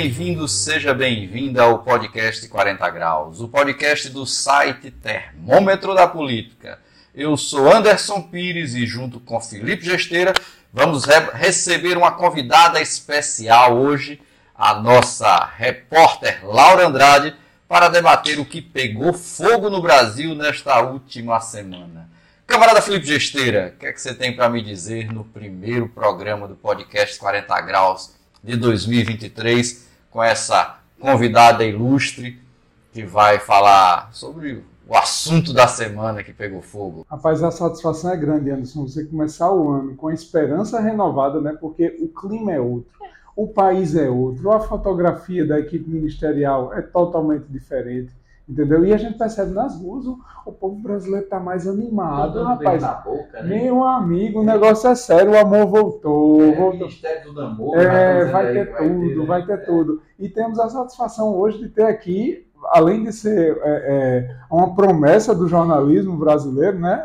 bem-vindo, seja bem-vinda ao podcast 40 Graus, o podcast do site Termômetro da Política. Eu sou Anderson Pires e, junto com Felipe Gesteira, vamos re receber uma convidada especial hoje, a nossa repórter Laura Andrade, para debater o que pegou fogo no Brasil nesta última semana. Camarada Felipe Gesteira, o que é que você tem para me dizer no primeiro programa do podcast 40 Graus de 2023, com essa convidada ilustre que vai falar sobre o assunto da semana que pegou fogo. Rapaz, a satisfação é grande, Anderson, você começar o ano com a esperança renovada, né? Porque o clima é outro, o país é outro, a fotografia da equipe ministerial é totalmente diferente. Entendeu? E a gente percebe nas ruas o, povo brasileiro está mais animado, rapaz. Boca, né? Meu amigo, o negócio é sério, o amor voltou. É, voltou. Ministério do Amor. É, vai ter aí, tudo, vai ter, vai ter tudo. E temos a satisfação hoje de ter aqui além de ser é, é, uma promessa do jornalismo brasileiro, né?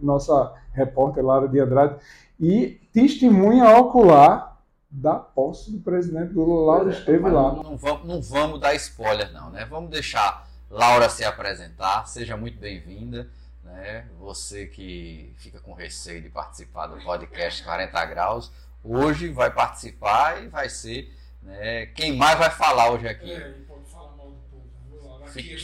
Nossa repórter Lara de Andrade, e testemunha ocular da posse do presidente Lula. Laura é, esteve lá. Não, não, vamos, não vamos dar spoiler, não, né? Vamos deixar Laura se apresentar. Seja muito bem-vinda. Né? Você que fica com receio de participar do podcast 40 Graus, hoje vai participar e vai ser né, quem mais vai falar hoje aqui. É, Fique,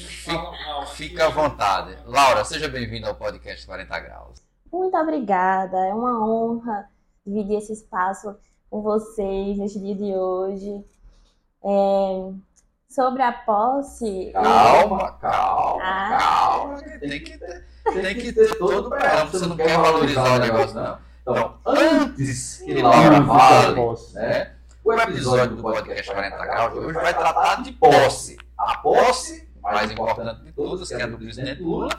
fica à vontade. Laura, seja bem-vinda ao podcast 40 Graus. Muito obrigada, é uma honra dividir esse espaço com vocês neste dia de hoje. É, sobre a posse. Calma, calma, ah. calma. Tem que ter, tem que ter todo o preâmbulo. Você não quer valorizar o negócio, não. Então, antes que Laura fale, né, o episódio do podcast 40 Graus de hoje vai tratar de posse. A posse mais importante de todas, que é a do presidente Lula,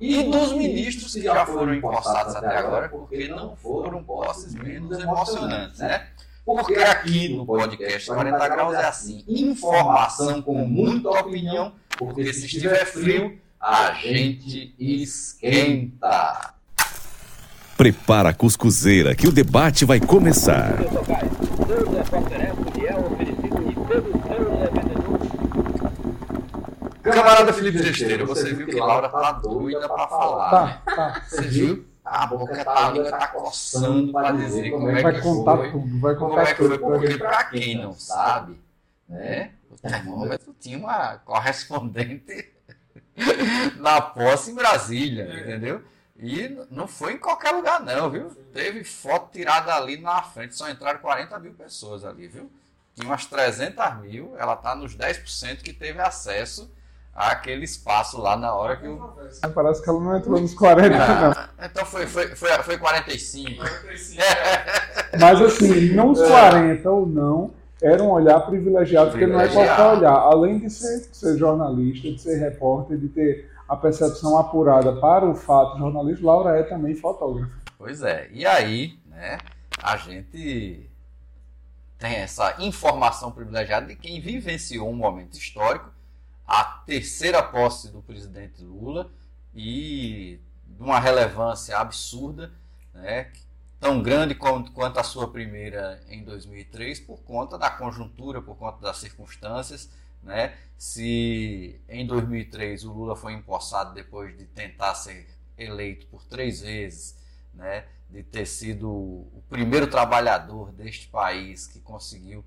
e dos ministros que já foram empossados até agora, porque não foram posses menos emocionantes, né? Porque aqui no podcast 40 Graus é assim: informação com muita opinião, porque se estiver frio, a gente esquenta. Prepara a cuscuzeira que o debate vai começar. Camarada Felipe Gesteiro, você viu que Laura tá doida pra falar. Tá, tá. Você viu? A boca tá, a língua tá coçando pra dizer como é vai que contar foi. Tudo, vai contar como é que foi, porque pra quem não sabe, né? O termômetro tinha uma correspondente na posse em Brasília, entendeu? E não foi em qualquer lugar, não, viu? Teve foto tirada ali na frente, só entraram 40 mil pessoas ali, viu? Tinha umas 300 mil, ela tá nos 10% que teve acesso aquele espaço lá na hora que o. Parece que ela não entrou nos 40, ah, não. Então foi, foi, foi, foi 45. 45 Mas assim, não os 40 ou não, era um olhar privilegiado, porque não é qualquer olhar. Além de ser, ser jornalista, de ser repórter, de ter a percepção apurada para o fato jornalista, Laura é também fotógrafa. Pois é. E aí, né, a gente tem essa informação privilegiada de quem vivenciou um momento histórico a terceira posse do presidente Lula e de uma relevância absurda, né, tão grande quanto, a sua primeira em 2003, por conta da conjuntura, por conta das circunstâncias. Né? Se em 2003 o Lula foi empossado depois de tentar ser eleito por três vezes, né? de ter sido o primeiro trabalhador deste país que conseguiu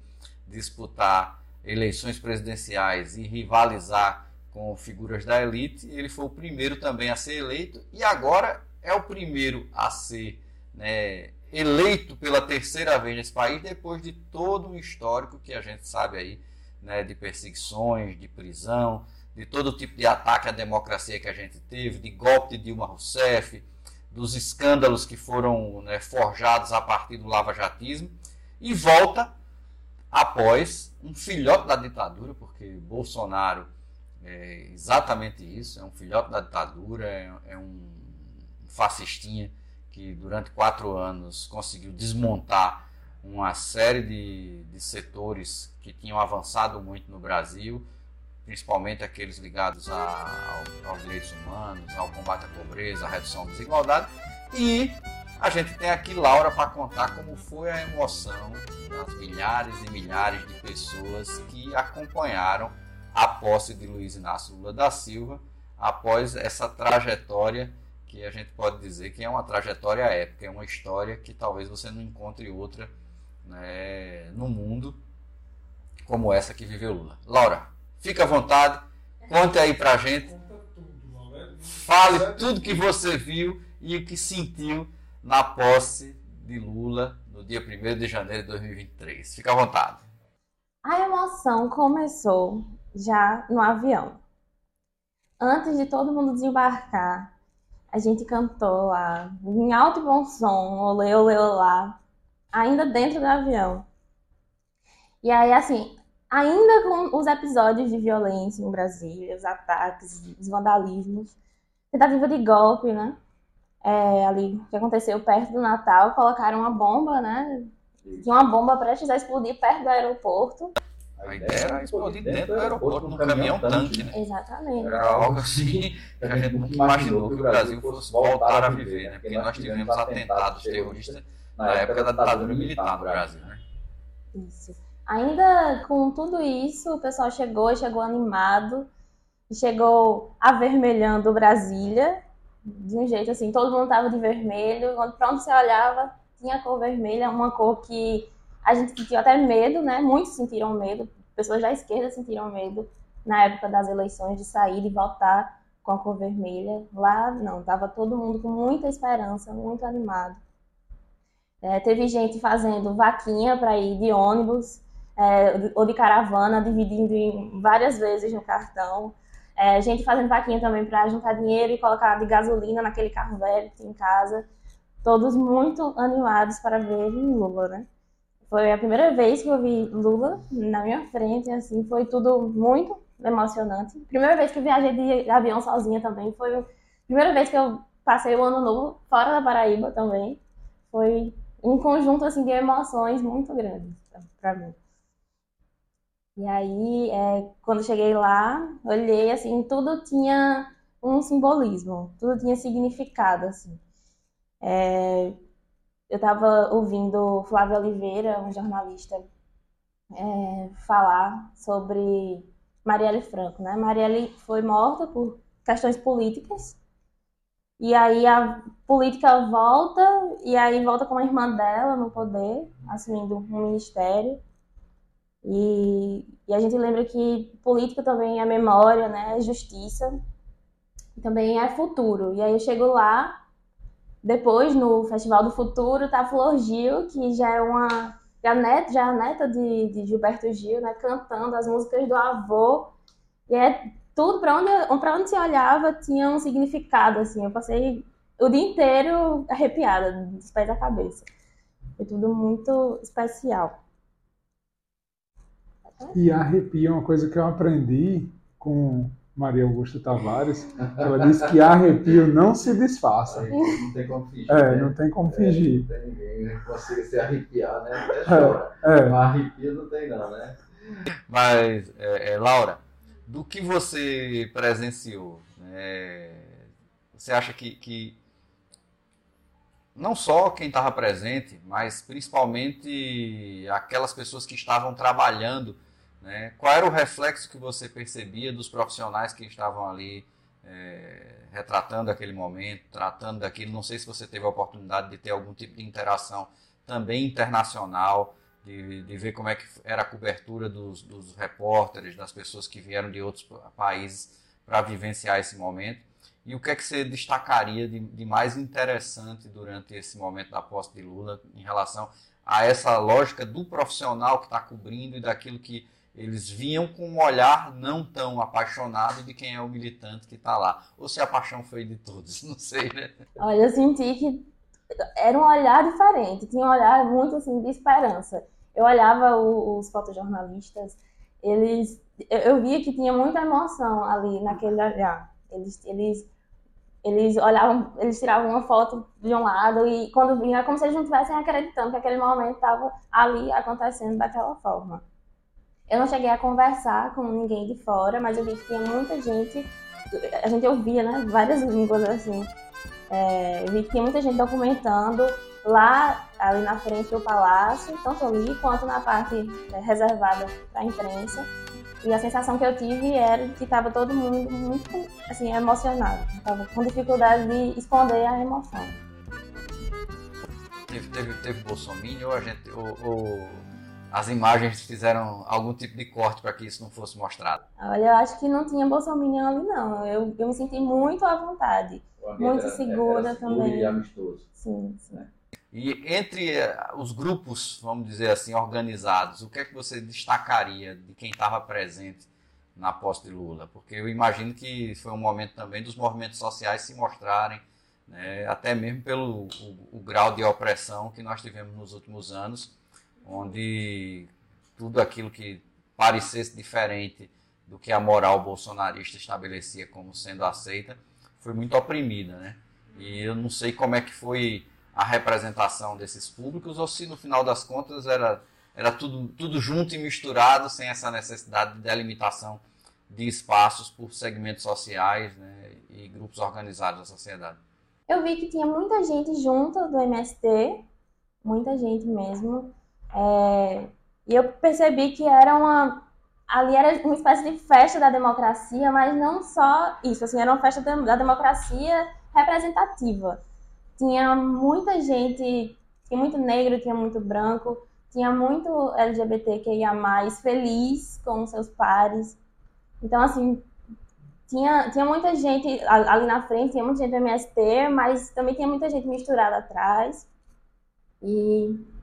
disputar eleições presidenciais e rivalizar com figuras da elite, ele foi o primeiro também a ser eleito e agora é o primeiro a ser né, eleito pela terceira vez nesse país, depois de todo um histórico que a gente sabe aí, né, de perseguições, de prisão, de todo tipo de ataque à democracia que a gente teve, de golpe de Dilma Rousseff, dos escândalos que foram né, forjados a partir do lava-jatismo, e volta após um filhote da ditadura, porque Bolsonaro é exatamente isso, é um filhote da ditadura, é, é um fascistinha que durante quatro anos conseguiu desmontar uma série de, de setores que tinham avançado muito no Brasil, principalmente aqueles ligados a, ao, aos direitos humanos, ao combate à pobreza, à redução da desigualdade, e a gente tem aqui Laura para contar como foi a emoção das milhares e milhares de pessoas que acompanharam a posse de Luiz Inácio Lula da Silva após essa trajetória que a gente pode dizer que é uma trajetória épica, é uma história que talvez você não encontre outra né, no mundo como essa que viveu Lula. Laura, fica à vontade, conte aí pra gente, fale tudo que você viu e o que sentiu na posse de Lula no dia 1 de janeiro de 2023. Fica à vontade. A emoção começou já no avião. Antes de todo mundo desembarcar, a gente cantou lá, em alto e bom som, olê, olê, olá, ainda dentro do avião. E aí, assim, ainda com os episódios de violência em Brasília, os ataques, os vandalismos, tentativa de golpe, né? É, ali, que aconteceu perto do Natal, colocaram uma bomba, né? Tinha uma bomba prestes a explodir perto do aeroporto. A ideia era explodir dentro do aeroporto, num caminhão-tanque, né? Exatamente. Era algo assim que a gente nunca imaginou que o Brasil fosse voltar a viver, né? Porque nós tivemos atentados terroristas na época da ditadura militar no Brasil, né? Isso. Ainda com tudo isso, o pessoal chegou, chegou animado, chegou avermelhando Brasília, de um jeito assim, todo mundo tava de vermelho, pra onde você olhava tinha cor vermelha, uma cor que a gente sentiu até medo, né? Muitos sentiram medo, pessoas da esquerda sentiram medo na época das eleições de sair e votar com a cor vermelha. Lá não, tava todo mundo com muita esperança, muito animado. É, teve gente fazendo vaquinha para ir de ônibus é, ou de caravana, dividindo várias vezes no cartão. É, gente fazendo vaquinha também para juntar dinheiro e colocar de gasolina naquele carro velho que tem em casa. Todos muito animados para ver Lula, né? Foi a primeira vez que eu vi Lula na minha frente, assim, foi tudo muito emocionante. Primeira vez que eu viajei de avião sozinha também, foi a primeira vez que eu passei o ano novo fora da Paraíba também. Foi um conjunto assim de emoções muito grandes para mim. E aí, é, quando cheguei lá, olhei assim, tudo tinha um simbolismo, tudo tinha significado assim. É, eu estava ouvindo Flávio Oliveira, um jornalista, é, falar sobre Marielle Franco, né? Marielle foi morta por questões políticas e aí a política volta e aí volta com a irmã dela no poder, assumindo um ministério. E, e a gente lembra que política também é memória, né? É justiça, também é futuro. E aí eu chego lá depois, no Festival do Futuro, tá Flor Gil, que já é uma. Já, net, já é a neta de, de Gilberto Gil, né? Cantando as músicas do avô. E é tudo, para onde, pra onde se olhava, tinha um significado, assim. Eu passei o dia inteiro arrepiada, dos pés à cabeça. Foi tudo muito especial. E arrepia é uma coisa que eu aprendi com Maria Augusta Tavares, ela disse que arrepio não se disfarça. Não tem como fingir. É, né? não tem como fingir. É, não tem ninguém que consiga se arrepiar, né? Até chora. É, é. Mas arrepio não tem não, né? Mas, é, é, Laura, do que você presenciou, né, você acha que, que não só quem estava presente, mas principalmente aquelas pessoas que estavam trabalhando né? Qual era o reflexo que você percebia dos profissionais que estavam ali é, retratando aquele momento, tratando daquilo? Não sei se você teve a oportunidade de ter algum tipo de interação também internacional, de, de ver como é que era a cobertura dos, dos repórteres, das pessoas que vieram de outros países para vivenciar esse momento. E o que é que você destacaria de, de, mais interessante durante esse momento da posse de Lula em relação a essa lógica do profissional que está cobrindo e daquilo que eles vinham com um olhar não tão apaixonado de quem é o militante que está lá. Ou se a paixão foi de todos, não sei, né? Olha, eu senti que era um olhar diferente, tinha um olhar muito assim de esperança. Eu olhava os fotojornalistas, eles, eu via que tinha muita emoção ali naquele olhar. Eles, eles, eles olhavam, eles tiravam uma foto de um lado e quando vinha, como se eles não estivessem acreditando que aquele momento estava ali acontecendo daquela forma. Eu não cheguei a conversar com ninguém de fora, mas eu vi que tinha muita gente, a gente ouvia, né, várias línguas assim. É, eu vi que tinha muita gente documentando lá, ali na frente do palácio, tanto ali quanto na parte é, reservada para a imprensa. E a sensação que eu tive era que estava todo mundo muito assim, emocionado. Estava com dificuldade de esconder a emoção. Teve, teve, teve Bolsonaro, ou, a gente, ou, ou as imagens fizeram algum tipo de corte para que isso não fosse mostrado? Olha, eu acho que não tinha Bolsonaro ali, não. Eu, eu me senti muito à vontade. Muito segura era também. E amistoso. Sim, sim. E entre eh, os grupos, vamos dizer assim, organizados, o que é que você destacaria de quem estava presente na posse de Lula? Porque eu imagino que foi um momento também dos movimentos sociais se mostrarem, né, até mesmo pelo o, o grau de opressão que nós tivemos nos últimos anos, onde tudo aquilo que parecesse diferente do que a moral bolsonarista estabelecia como sendo aceita, foi muito oprimida, né? E eu não sei como é que foi a representação desses públicos ou se no final das contas era, era tudo, tudo junto e misturado, sem essa necessidade de delimitação de espaços por segmentos sociais né, e grupos organizados da sociedade. Eu vi que tinha muita gente junto do MST, muita gente mesmo, é, e eu percebi que era uma ali era uma espécie de festa da democracia, mas não só isso, assim, era uma festa da democracia representativa tinha muita gente, tinha muito negro, tinha muito branco, tinha muito LGBTQIA+, feliz com seus pares. Então, assim, tinha, tinha muita gente ali na frente, tinha muita gente do MST, mas também tinha muita gente misturada atrás. E...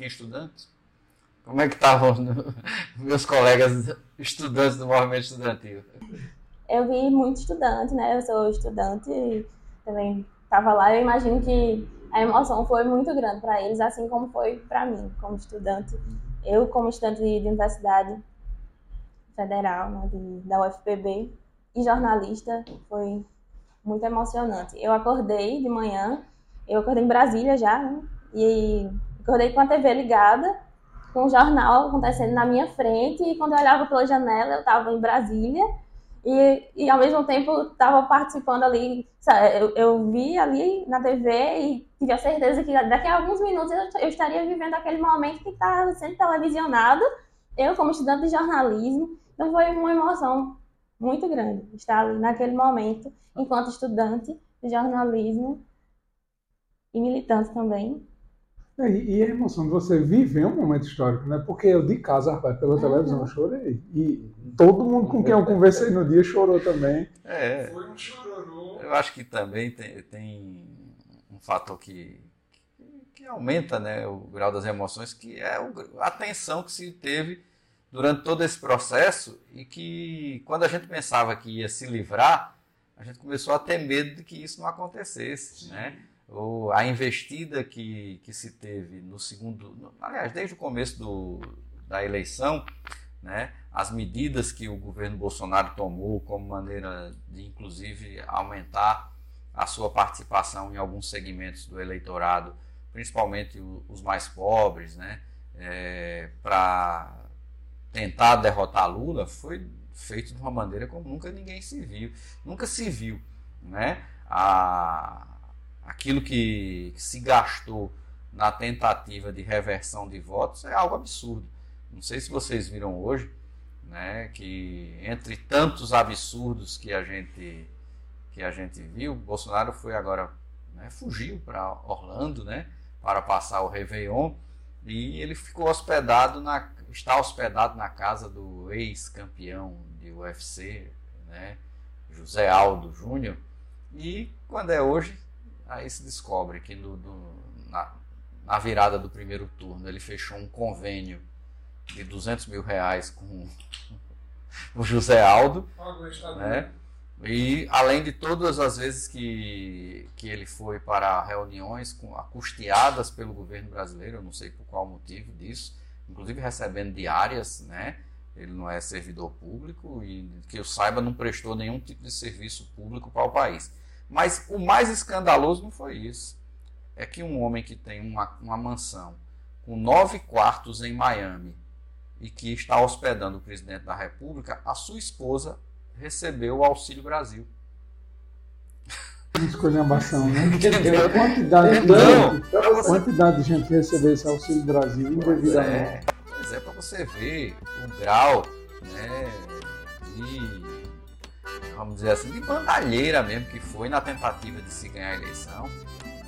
Tinha estudantes? Como é que estavam meus colegas estudantes do movimento estudantil? Eu vi muito estudante, né? Eu sou estudante também estava lá, eu imagino que a emoção foi muito grande para eles, assim como foi para mim, como estudante. Eu, como estudante de, Universidade Federal, né, de, da UFPB, e jornalista, foi muito emocionante. Eu acordei de manhã, eu acordei em Brasília já, né, e acordei com a TV ligada, com o jornal acontecendo na minha frente, e quando eu olhava pela janela, eu estava em Brasília, e, e ao mesmo tempo estava participando ali. Eu, eu vi ali na TV e tive a certeza que daqui a alguns minutos eu, eu estaria vivendo aquele momento que estava sendo televisionado, eu como estudante de jornalismo. Então foi uma emoção muito grande estar ali naquele momento, enquanto estudante de jornalismo e militante também. E, e a emoção de você viver um momento histórico, né? Porque eu de casa, rapaz, pela uhum. televisão, eu chorei. E todo mundo com quem eu conversei no dia chorou também. É. Foi um chororô. Eu acho que também tem, tem um fator que, que aumenta né, o grau das emoções, que é a tensão que se teve durante todo esse processo e que quando a gente pensava que ia se livrar, a gente começou a ter medo de que isso não acontecesse, né? Ou a investida que, que se teve no segundo, aliás, desde o começo do, da eleição, né, as medidas que o governo Bolsonaro tomou como maneira de, inclusive, aumentar a sua participação em alguns segmentos do eleitorado, principalmente os mais pobres, né, é, para tentar derrotar Lula, foi feito de uma maneira como nunca ninguém se viu, nunca se viu, né? A, aquilo que, se gastou na tentativa de reversão de votos é algo absurdo. Não sei se vocês viram hoje, né, que entre tantos absurdos que a gente que a gente viu, Bolsonaro foi agora né, fugiu para Orlando, né, para passar o Réveillon e ele ficou hospedado na está hospedado na casa do ex-campeão de UFC, né, José Aldo Júnior. E quando é hoje, Aí se descobre que no, na, na, virada do primeiro turno ele fechou um convênio de 200 mil reais com o José Aldo. Né? E além de todas as vezes que, que ele foi para reuniões com, custeadas pelo governo brasileiro, eu não sei por qual motivo disso, inclusive recebendo diárias, né? Ele não é servidor público e que eu saiba não prestou nenhum tipo de serviço público para o país. Mas o mais escandaloso não foi isso. É que um homem que tem uma, uma mansão com nove quartos em Miami e que está hospedando o presidente da República, a sua esposa recebeu o Auxílio Brasil. escolhambação, né? A quantidade, Então, de, a quantidade de gente recebeu esse Auxílio Brasil Pois indevidamente. é, pois é para você ver o grau né, de, vamos dizer assim, de bandalheira mesmo que foi na tentativa de se ganhar a eleição.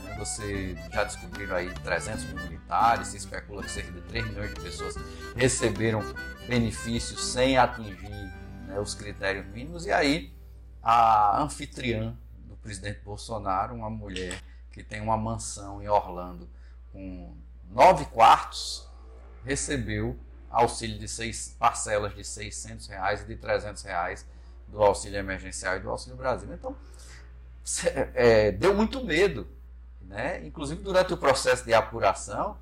né. Você já descobriram aí 300 mil militares, se especula que cerca de 3 milhões de pessoas receberam benefícios sem atingir né, os critérios mínimos. E aí a anfitriã do presidente Bolsonaro, uma mulher que tem uma mansão em Orlando com nove quartos, recebeu auxílio de seis parcelas de 600 reais e de 300 reais do auxílio emergencial e do auxílio Brasil. Então, é, deu muito medo, né? Inclusive durante o processo de apuração,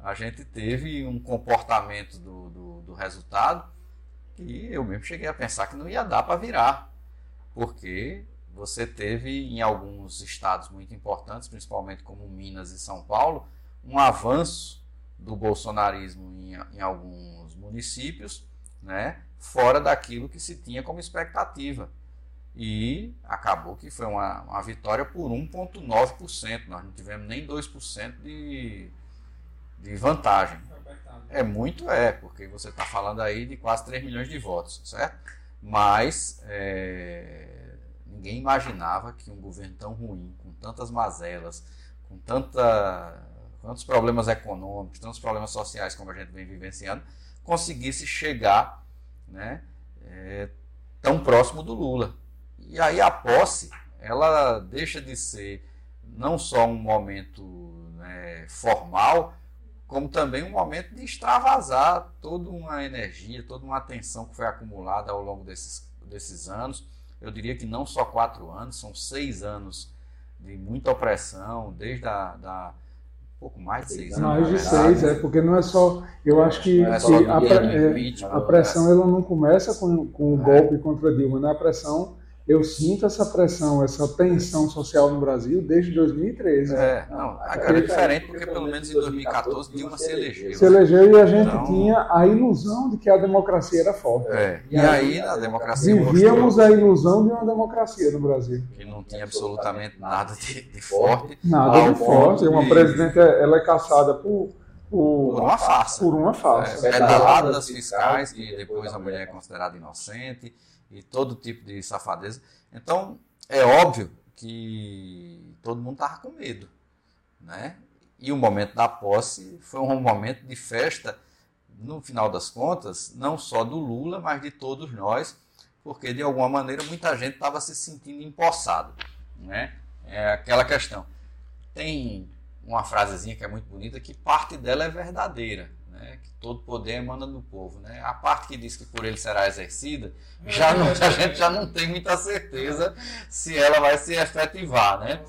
a gente teve um comportamento do, do, do resultado que eu mesmo cheguei a pensar que não ia dar para virar, porque você teve em alguns estados muito importantes, principalmente como Minas e São Paulo, um avanço do bolsonarismo em, em alguns municípios, né, fora daquilo que se tinha como expectativa. E acabou que foi uma, uma vitória por 1,9%. Nós não tivemos nem 2% de, de vantagem. É muito, é, porque você está falando aí de quase 3 milhões de votos, certo? Mas é, ninguém imaginava que um governo tão ruim, com tantas mazelas, com tanta, tantos problemas econômicos, tantos problemas sociais como a gente vem vivenciando, conseguisse chegar né, é, tão próximo do Lula. E aí a posse, ela deixa de ser não só um momento né, formal, como também um momento de extravasar toda uma energia, toda uma atenção que foi acumulada ao longo desses, desses anos. Eu diria que não só quatro anos, são seis anos de muita opressão, desde a, da, pouco mais de seis anos. Mais de verdade. seis, é, porque não é só. Eu acho que, é que a, é, a pressão ela não começa com, com o É. golpe contra Dilma, né? A pressão, eu sinto essa pressão, essa tensão social no Brasil desde 2013. É, não, agora é diferente porque pelo menos em 2014 Dilma se elegeu. Se elegeu e a gente Então- tinha a ilusão de que a democracia era forte. É, e aí a democracia Vivíamos mostrou a ilusão de uma democracia no Brasil. que não tinha absolutamente nada de, de forte Nada de forte. ponto Uma de- presidente ela é caçada por, por por, uma farsa. por uma É, farsa. pedaladas fiscais, que depois a mulher é considerada inocente, e todo tipo de safadeza. Então, é óbvio que todo mundo estava com medo. Né? E o momento da posse foi um momento de festa, no final das contas, não só do Lula, mas de todos nós, porque de alguma maneira muita gente estava se sentindo empossado. Né? É aquela questão. Tem uma frasezinha que é muito bonita, que parte dela é verdadeira, né? que todo poder emana do povo. Né? A parte que diz que por ele será exercida, já não, a gente já não tem muita certeza se ela vai se efetivar. Né?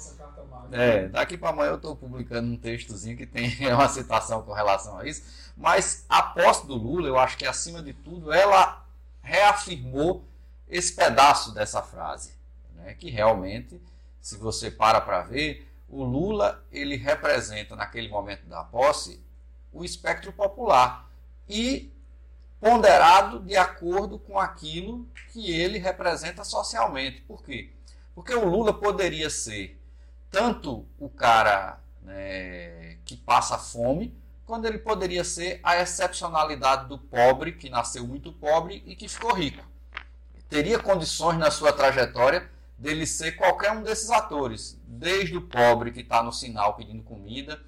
É, daqui para amanhã eu estou publicando um textozinho que tem uma citação com relação a isso, mas a posse do Lula, eu acho que acima de tudo, ela reafirmou esse pedaço dessa frase, né? que realmente, se você para para ver, o Lula ele representa naquele momento da posse o espectro popular e ponderado de acordo com aquilo que ele representa socialmente. Por quê? Porque o Lula poderia ser tanto o cara né, que passa fome, quando ele poderia ser a excepcionalidade do pobre, que nasceu muito pobre e que ficou rico. Teria condições na sua trajetória dele ser qualquer um desses atores, desde o pobre que está no sinal pedindo comida,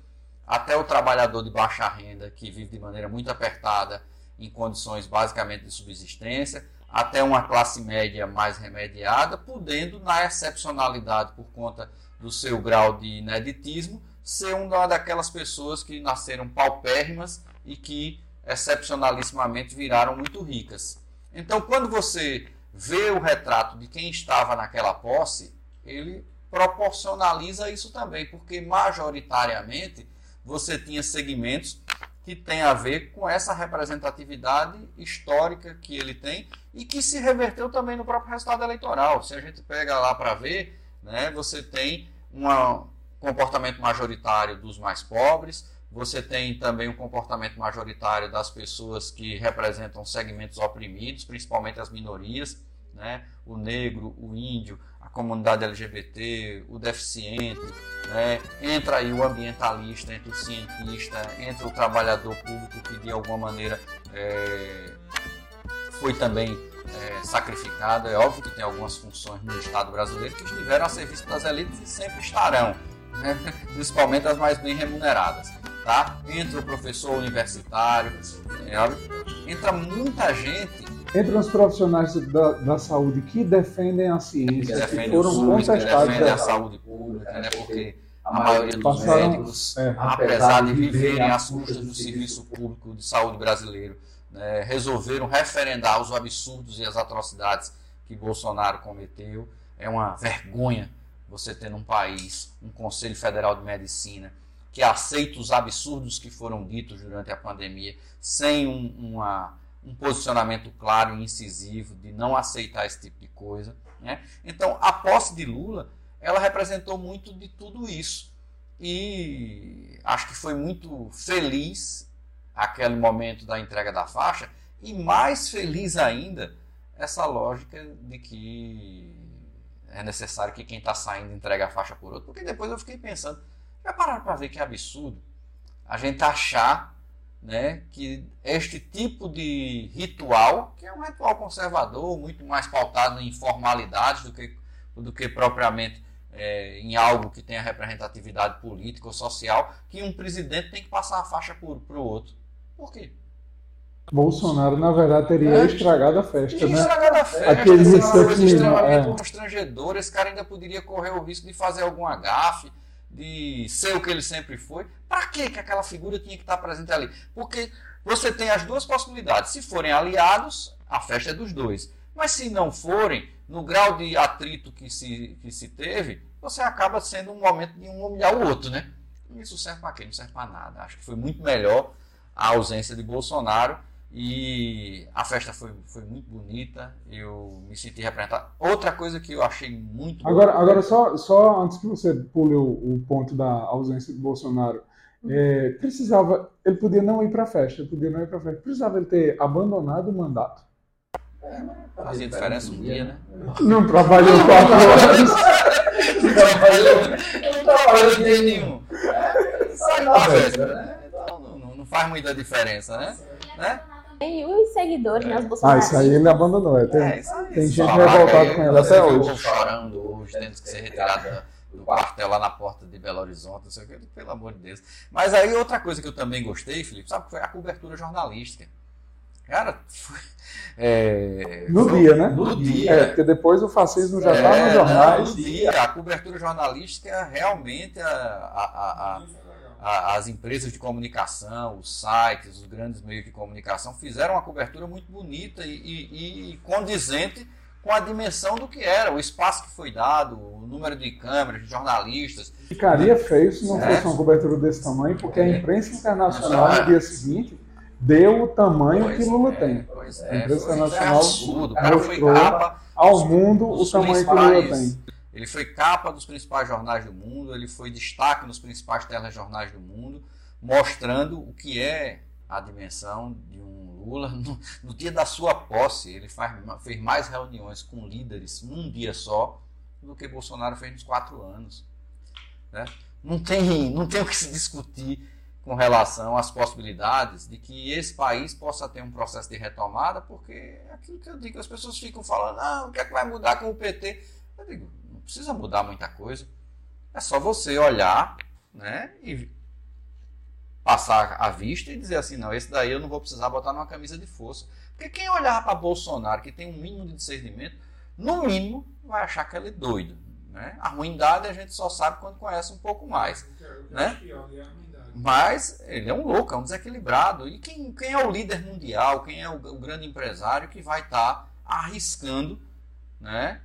até o trabalhador de baixa renda que vive de maneira muito apertada em condições basicamente de subsistência, até uma classe média mais remediada, podendo, na excepcionalidade por conta do seu grau de ineditismo, ser uma daquelas pessoas que nasceram paupérrimas e que excepcionalissimamente viraram muito ricas. Então, quando você vê o retrato de quem estava naquela posse, ele proporcionaliza isso também, porque majoritariamente você tinha segmentos que têm a ver com essa representatividade histórica que ele tem e que se reverteu também no próprio resultado eleitoral. Se a gente pega lá para ver, né, você tem um comportamento majoritário dos mais pobres, você tem também um comportamento majoritário das pessoas que representam segmentos oprimidos, principalmente as minorias, né? o negro, o índio, comunidade LGBT, o deficiente, né? entra aí o ambientalista, entra o cientista, entra o trabalhador público que de alguma maneira é, foi também é, sacrificado. É óbvio que tem algumas funções no Estado brasileiro que estiveram a serviço das elites e sempre estarão, né? principalmente as mais bem remuneradas. Tá? Entra o professor universitário, é, entra muita gente entre os profissionais da, da, saúde que defendem a ciência, que, que foram contestados. Que defendem a saúde pública, né? porque a maioria dos Passaram, médicos, é, apesar de viverem às custas do serviço público de saúde brasileiro, né, resolveram referendar os absurdos e as atrocidades que Bolsonaro cometeu. É uma vergonha você ter num país um Conselho Federal de Medicina que aceita os absurdos que foram ditos durante a pandemia sem um, uma um posicionamento claro e incisivo de não aceitar esse tipo de coisa. Né? Então, a posse de Lula, ela representou muito de tudo isso. E acho que foi muito feliz aquele momento da entrega da faixa e mais feliz ainda essa lógica de que é necessário que quem está saindo entregue a faixa por outro, porque depois eu fiquei pensando, já pararam para ver que absurdo a gente achar né, que este tipo de ritual, que é um ritual conservador, muito mais pautado em formalidades do que, do que propriamente é, em algo que tenha representatividade política ou social, que um presidente tem que passar a faixa para o outro. Por quê? Bolsonaro, na verdade, teria é, estragado a festa, né? Estragado a festa, Aquele assim, uma coisa extremamente é. constrangedora, esse cara ainda poderia correr o risco de fazer alguma gafe, de ser o que ele sempre foi, para que aquela figura tinha que estar presente ali? Porque você tem as duas possibilidades. Se forem aliados, a festa é dos dois. Mas se não forem, no grau de atrito que se, que se teve, você acaba sendo um momento de um humilhar o outro, né? Isso serve para quê? Não serve para nada. Acho que foi muito melhor a ausência de Bolsonaro e a festa foi, foi muito bonita, eu me senti representado. Outra coisa que eu achei muito. Agora, boa, agora só, só antes que você pule o, o ponto da ausência de Bolsonaro, é, precisava, ele podia não ir para a festa, podia não ir para a festa, precisava ele ter abandonado o mandato. Fazia diferença um dia, né? Não trabalhou quatro horas. não trabalhou, não trabalhou dia nenhum. Sai da festa, né? Então não, não faz muita diferença, né? né? E os seguidores, né, os bolsonaristas. Ah, isso aí ele abandonou. É, tem, é, tem gente revoltada com ele até hoje. chorando hoje, tendo que ser retirado do quartel lá na porta de Belo Horizonte, não sei o que, pelo amor de Deus. Mas aí outra coisa que eu também gostei, Felipe, sabe, foi a cobertura jornalística. Cara, foi, é, no foi, dia, né? No dia. É, porque depois o fascismo já está é, nos jornais. no dia, a cobertura jornalística realmente a, a, a, a as empresas de comunicação, os sites, os grandes meios de comunicação fizeram uma cobertura muito bonita e, e, e, condizente com a dimensão do que era, o espaço que foi dado, o número de câmeras, de jornalistas. Ficaria feio se não é. fosse uma cobertura desse tamanho, porque a imprensa internacional no dia seguinte deu o tamanho pois que Lula é, tem. Pois é, a imprensa internacional absurdo. O foi capa ao mundo o tamanho que Lula tem. Ele foi capa dos principais jornais do mundo, ele foi destaque nos principais telejornais do mundo, mostrando o que é a dimensão de um Lula. No, no dia da sua posse, ele faz, fez mais reuniões com líderes num dia só do que Bolsonaro fez nos quatro anos. Né? Não, tem, não tem o que se discutir com relação às possibilidades de que esse país possa ter um processo de retomada, porque é aquilo que eu digo, as pessoas ficam falando, ah, o que é que vai mudar com o PT? Eu digo, precisa mudar muita coisa. É só você olhar né, e passar a vista e dizer assim, não, esse daí eu não vou precisar botar numa camisa de força. Porque quem olhar para Bolsonaro, que tem um mínimo de discernimento, no mínimo vai achar que ele é doido. Né? A ruindade a gente só sabe quando conhece um pouco mais. Né? Mas ele é um louco, é um desequilibrado. E quem, quem é o líder mundial, quem é o, o grande empresário que vai estar tá arriscando né,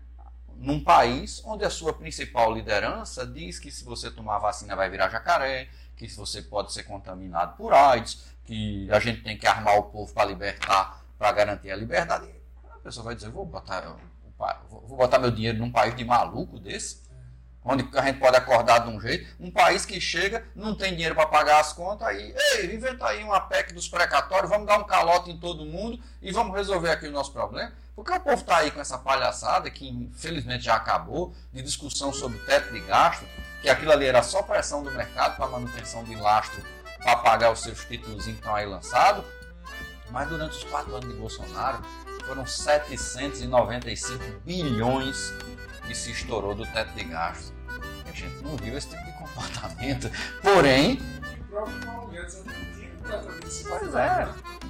num país onde a sua principal liderança diz que se você tomar vacina vai virar jacaré, que você pode ser contaminado por AIDS, que a gente tem que armar o povo para libertar, para garantir a liberdade. A pessoa vai dizer, vou botar, vou botar meu dinheiro num país de maluco desse, onde a gente pode acordar de um jeito, um país que chega, não tem dinheiro para pagar as contas, aí, ei, inventa aí uma PEC dos precatórios, vamos dar um calote em todo mundo e vamos resolver aqui o nosso problema. Porque o povo está aí com essa palhaçada, que infelizmente já acabou, de discussão sobre teto de gasto, que aquilo ali era só pressão do mercado para manutenção de lastro, para pagar os seus títulos que estão aí lançados. Mas durante os quatro anos de Bolsonaro, foram 795 bilhões que se estourou do teto de gastos. A gente não viu esse tipo de comportamento. Porém. O próprio Paulo Guedes tinha completamente Pois é.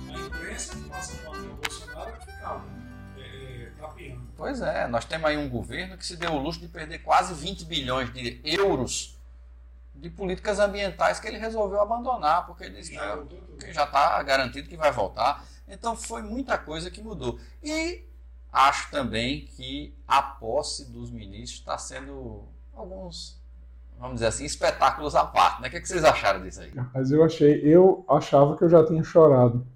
A imprensa que passa ao Bolsonaro ficava é, é, Pois é, nós temos aí um governo que se deu o luxo de perder quase 20 bilhões de euros de políticas ambientais que ele resolveu abandonar, porque ele disse que já está garantido que vai voltar. Então foi muita coisa que mudou. E acho também que a posse dos ministros está sendo alguns, vamos dizer assim, espetáculos à parte. Né? O que, é que vocês acharam disso aí? Mas eu achei, eu achava que eu já tinha chorado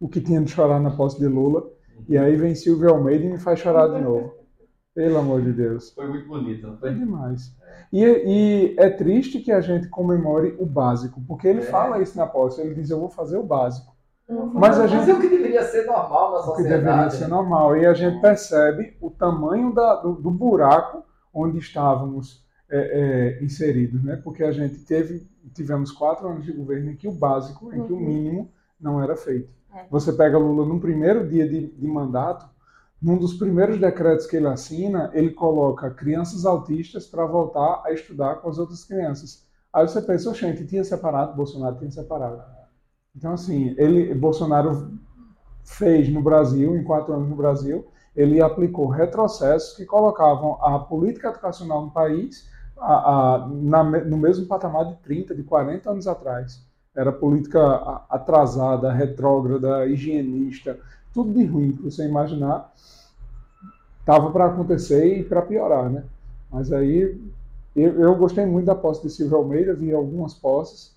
o que tinha de chorar na posse de Lula, e aí vem Silvio Almeida e me faz chorar de novo. Pelo amor de Deus. Foi muito bonito, não É foi? demais. E, e é triste que a gente comemore o básico, porque ele É. fala isso na posse, ele diz, eu vou fazer o básico. Mas a Mas gente é o que deveria ser normal na o que deveria sociedade. ser normal. E a gente percebe o tamanho da- do, do buraco onde estávamos é, é, inseridos, né? Porque a gente teve, tivemos quatro anos de governo em que o básico, em que o Uhum. mínimo não era feito. É. Você pega Lula no primeiro dia de, de mandato, num dos primeiros decretos que ele assina, ele coloca crianças autistas para voltar a estudar com as outras crianças. Aí você pensa, gente, tinha separado, Bolsonaro tinha separado. Então, assim, ele, Bolsonaro fez no Brasil, em quatro anos no Brasil, ele aplicou retrocessos que colocavam a política educacional no país a- a- na no mesmo patamar de 30, de 40 anos atrás. Era política atrasada, retrógrada, higienista, tudo de ruim que você imaginar, estava para acontecer e para piorar, né? Mas aí eu, eu gostei muito da posse de Silvio Almeida, vi algumas posses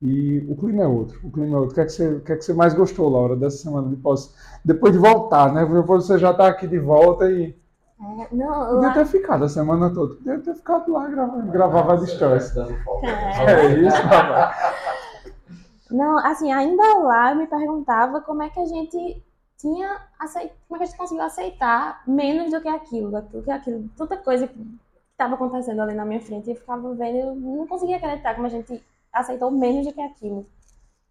e o clima é outro. O clima é outro. O que é que você, que é que você mais gostou, Laura, dessa semana de posse? Depois de voltar, né? Depois você já está aqui de volta e não, podia lá, ter ficado a semana toda. Podia ter ficado lá gravando, gravava a distância. É. É isso, rapaz. Não, assim, ainda lá eu me perguntava como é que a gente tinha como é que a gente conseguiu aceitar menos do que aquilo, do que aquilo, tanta coisa que estava acontecendo ali na minha frente e ficava vendo, eu não conseguia acreditar como a gente aceitou menos do que aquilo.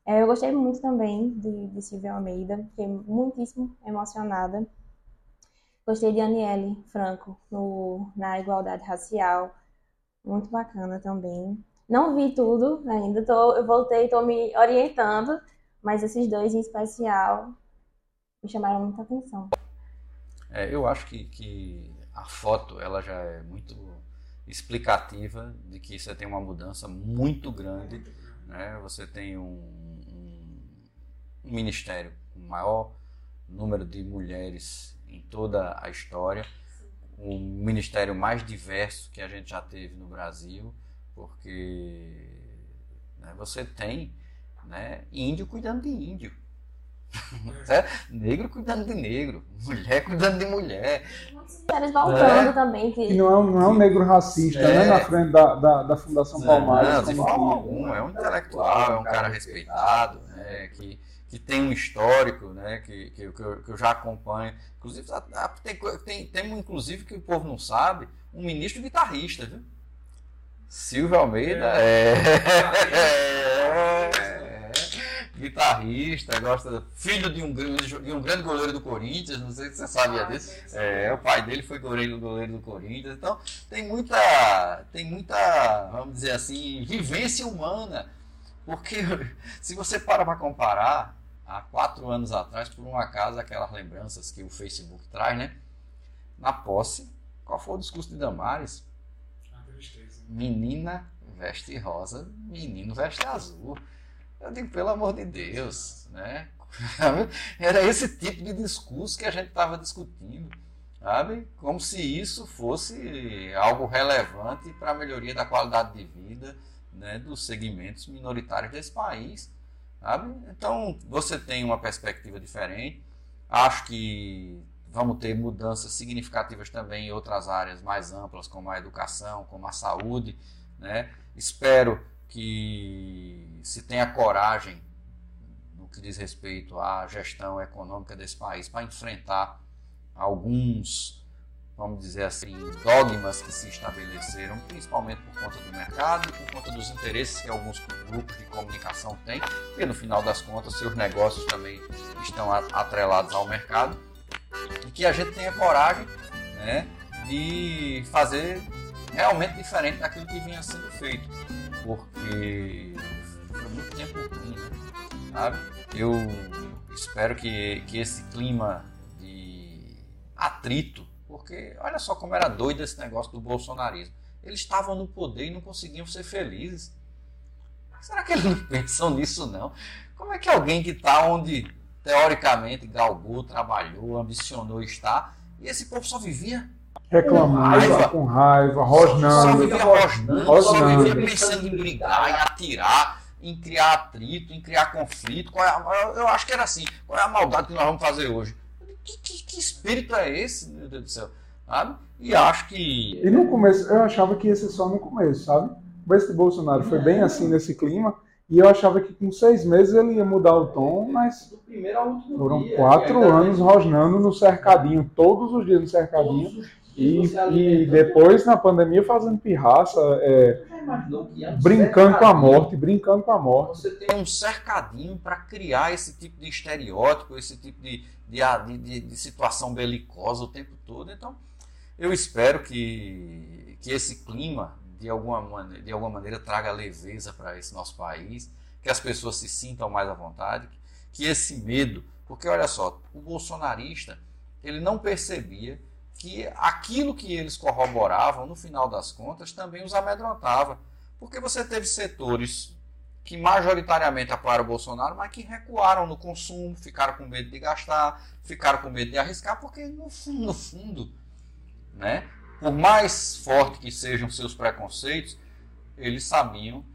É, eu gostei muito também de, de Silvia Almeida, fiquei muitíssimo emocionada. Gostei de Aniele Franco no, na igualdade racial, muito bacana também. Não vi tudo ainda, tô, eu voltei, estou me orientando, mas esses dois em especial me chamaram muita atenção. É, eu acho que, que a foto ela já é muito explicativa de que você tem uma mudança muito grande. Né? Você tem um, um, um ministério com maior número de mulheres em toda a história, o ministério mais diverso que a gente já teve no Brasil, porque né, você tem né, índio cuidando de índio. Certo? Negro cuidando de negro, mulher cuidando de mulher. Mulheres voltando É. também, E que não é, um- não é um negro racista, É. né? Na frente da, da, da Fundação Palmares. Não, de como forma que- alguma, é um intelectual, é um cara respeitado, né, que, que tem um histórico, né, que, que, que eu, que eu já acompanho. Inclusive, a- a- tem, tem, tem um, inclusive, que o povo não sabe, um ministro guitarrista, viu? Silvio Almeida é, é, guitarrista, gosta, filho de um, grande, de um grande goleiro do Corinthians, não sei se você sabia disso. É, o pai dele foi goleiro, goleiro do Corinthians, então tem muita, tem muita, vamos dizer assim, vivência humana. Porque se você para para comparar, há quatro anos atrás, por um acaso, aquelas lembranças que o Facebook traz, né? Na posse, qual foi o discurso de Damares? Menina veste rosa, menino veste azul. Eu digo, pelo amor de Deus, né? Era esse tipo de discurso que a gente estava discutindo, sabe? Como se isso fosse algo relevante para a melhoria da qualidade de vida né, dos segmentos minoritários desse país, sabe? Então, você tem uma perspectiva diferente. Acho que vamos ter mudanças significativas também em outras áreas mais amplas, como a educação, como a saúde, né? Espero que se tenha coragem no que diz respeito à gestão econômica desse país para enfrentar alguns, vamos dizer assim, dogmas que se estabeleceram, principalmente por conta do mercado e por conta dos interesses que alguns grupos de comunicação têm, porque no final das contas seus negócios também estão atrelados ao mercado, e que a gente tenha coragem né, de fazer realmente diferente daquilo que vinha sendo feito, porque foi muito tempo ruim, né? sabe? Eu espero que, que esse clima de atrito, porque olha só como era doido esse negócio do bolsonarismo. Eles estavam no poder e não conseguiam ser felizes. Será que eles não pensam nisso não? Como é que alguém que está onde teoricamente galgou, trabalhou, ambicionou estar, e esse povo só vivia reclamando, raiva, com raiva, rosnando. Só vivia rosnando, só vivia pensando em brigar, em atirar, em criar atrito, em criar conflito. É eu acho que era assim. Qual é a maldade que nós vamos fazer hoje? Que, que, que espírito é esse, meu Deus do céu? Sabe? E acho que. E no começo, eu achava que ia ser só no começo, sabe? Mas esse Bolsonaro foi bem assim nesse clima. E eu achava que com seis meses ele ia mudar o tom, mas foram quatro anos rosnando no cercadinho, todos os dias no cercadinho. E, e depois, na pandemia, fazendo pirraça, é, brincando com a morte, brincando com a morte. Você tem um cercadinho para criar esse tipo de estereótipo, esse tipo de, de, de, de, situação belicosa o tempo todo. Então, eu espero que, que esse clima, de alguma, maneira, de alguma maneira, traga leveza para esse nosso país, que as pessoas se sintam mais à vontade, que esse medo, porque olha só, o bolsonarista, ele não percebia que aquilo que eles corroboravam, no final das contas, também os amedrontava. Porque você teve setores que majoritariamente apoiaram o Bolsonaro, mas que recuaram no consumo, ficaram com medo de gastar, ficaram com medo de arriscar, porque no fundo, no fundo né, por mais forte que sejam seus preconceitos, eles sabiam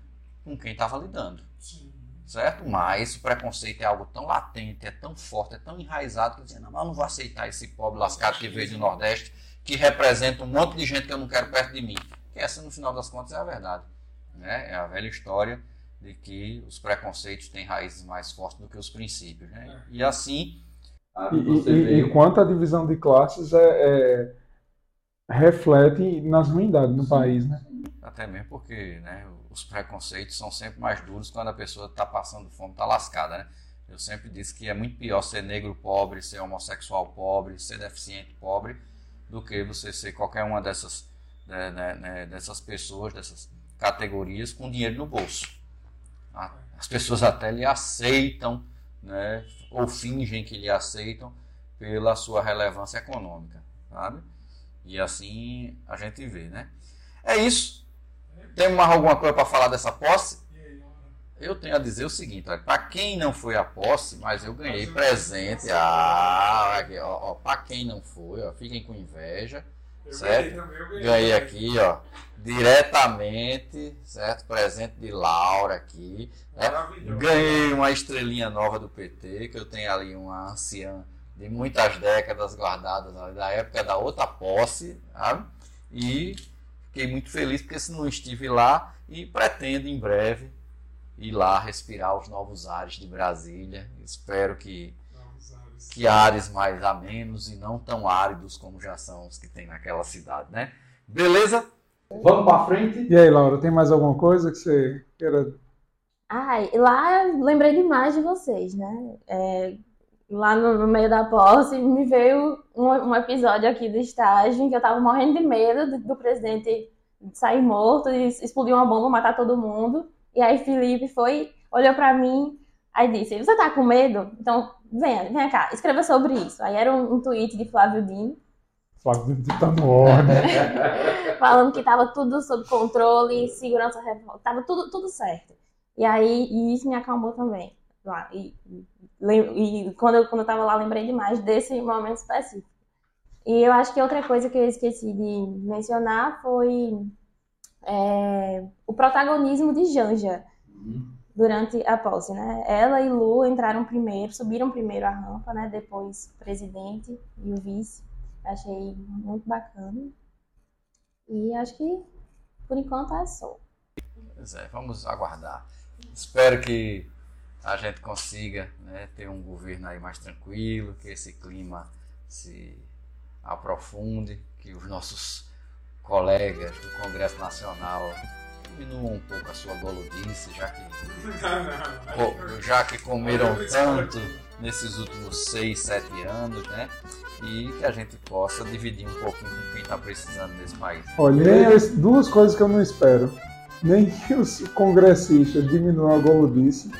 com quem estava lidando certo? Mas o preconceito é algo tão latente, é tão forte, é tão enraizado que dizendo, não, eu não vou aceitar esse pobre lascado que veio do Nordeste, que representa um monte de gente que eu não quero perto de mim. Que essa, no final das contas, é a verdade. Né? É a velha história de que os preconceitos têm raízes mais fortes do que os princípios. Né? E assim. E, e, e, quanto a divisão de classes é, é reflete nas ruindades no Sim. país, né? Até mesmo porque né, os preconceitos são sempre mais duros quando a pessoa está passando fome, está lascada, né? Eu sempre disse que é muito pior ser negro pobre, ser homossexual pobre, ser deficiente pobre, do que você ser qualquer uma dessas, né, né, né dessas pessoas, dessas categorias com dinheiro no bolso. As pessoas até lhe aceitam, né, ou fingem que lhe aceitam pela sua relevância econômica, sabe? E assim a gente vê, né? É isso. Tem mais alguma coisa para falar dessa posse? Eu tenho a dizer o seguinte, para quem não foi à posse, mas eu ganhei presente. Ah, para quem não foi, ó, fiquem com inveja, certo? Ganhei aqui, ó, diretamente, certo? Presente de Laura aqui. Né? Ganhei uma estrelinha nova do PT, que eu tenho ali uma anciã de muitas décadas guardadas da época da outra posse, sabe? E Fiquei muito feliz porque se não estive lá e pretendo em breve ir lá respirar os novos ares de Brasília. Espero que que ares mais amenos e não tão áridos como já são os que tem naquela cidade, né? Beleza? Vamos para frente. E aí, Laura, tem mais alguma coisa que você queira? Ai, lá lembrei demais de vocês, né? É, lá no, no, meio da posse, me veio um, um, episódio aqui do estágio em que eu tava morrendo de medo do, do presidente sair morto e explodir uma bomba, matar todo mundo. E aí Felipe foi, olhou para mim, aí disse: Você tá com medo? Então, venha, venha cá, escreva sobre isso. Aí era um, um tweet de Flávio Dino. Flávio Dino tá no ordem. Falando que tava tudo sob controle, segurança, tava tudo, tudo certo. E aí, e isso me acalmou também lá. E, e, e quando, eu, quando eu tava lá, lembrei demais desse momento específico. E eu acho que outra coisa que eu esqueci de mencionar foi é, o protagonismo de Janja durante a posse, né? Ela e Lu entraram primeiro, subiram primeiro a rampa, né? Depois o presidente e o vice. Achei muito bacana. E acho que por enquanto é só. Pois é, vamos aguardar. Espero que a gente consiga né, ter um governo aí mais tranquilo, que esse clima se aprofunde, que os nossos colegas do Congresso Nacional diminuam um pouco a sua goludice, já que, já que comeram tanto nesses últimos seis, sete anos, né? E que a gente possa dividir um pouquinho com quem está precisando nesse país. Olha, duas coisas que eu não espero. Nem que os congressistas diminuam a goludice,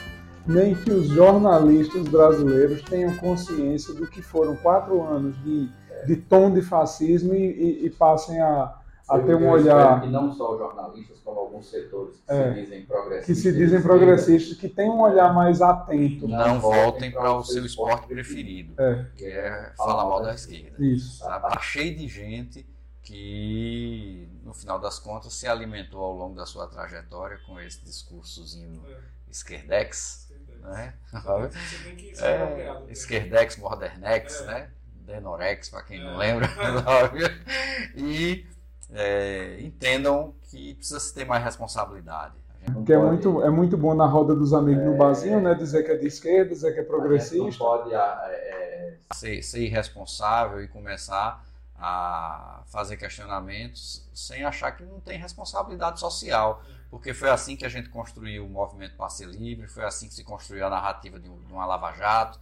nem que os jornalistas brasileiros tenham consciência do que foram quatro anos de, de tom de fascismo e, e- e passem a, a ter um olhar Que não só os jornalistas, como alguns setores que É. se dizem progressistas. que se dizem progressistas, que tenham um olhar mais atento. Não voltem para o seu esporte preferido, É. que é falar mal da esquerda. Isso. Sabe? Tá cheio de gente que, no final das contas, se alimentou ao longo da sua trajetória com esse discursozinho esquerdex, né? É, esquerdex, modernex, É. né? Denorex, para quem não É. lembra. e é, entendam que precisa se ter mais responsabilidade. Que é muito, é muito bom na roda dos amigos no barzinho, né? Dizer que é de esquerda, dizer que é Não progressista. pode ah, é, ser, ser irresponsável e começar a fazer questionamentos sem achar que não tem responsabilidade social. Porque foi assim que a gente construiu o movimento Passe Livre, foi assim que se construiu a narrativa de um- uma Lava Jato,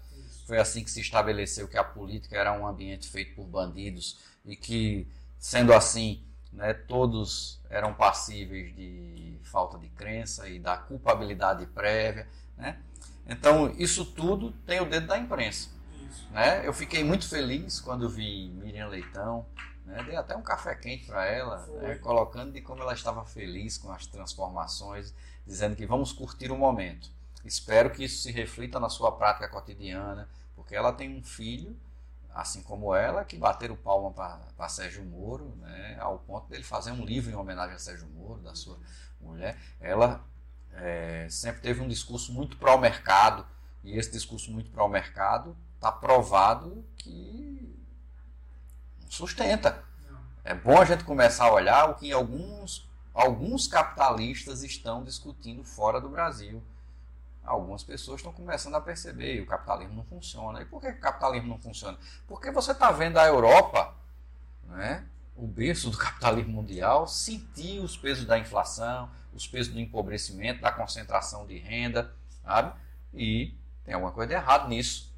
foi assim que se estabeleceu que a política era um ambiente feito por bandidos e que, sendo assim, né, todos eram passíveis de falta de crença e da culpabilidade prévia. Né? Então, isso tudo tem o dedo da imprensa. Isso. né? Eu fiquei muito feliz quando vi Miriam Leitão, né? dei até um café quente para ela, né? colocando de como ela estava feliz com as transformações, dizendo que vamos curtir o momento. Espero que isso se reflita na sua prática cotidiana, porque ela tem um filho, assim como ela, que bateram palma para Sérgio Moro, né? ao ponto dele fazer um livro em homenagem a Sérgio Moro, da sua mulher. Ela eh, sempre teve um discurso muito pró-mercado, e esse discurso muito pró-mercado está provado que sustenta. É bom a gente começar a olhar o que alguns, alguns capitalistas estão discutindo fora do Brasil. Algumas pessoas estão começando a perceber o capitalismo não funciona. E por que o capitalismo não funciona? Porque você está vendo a Europa, né, o berço do capitalismo mundial, sentir os pesos da inflação, os pesos do empobrecimento, da concentração de renda, sabe? E tem alguma coisa de errado nisso.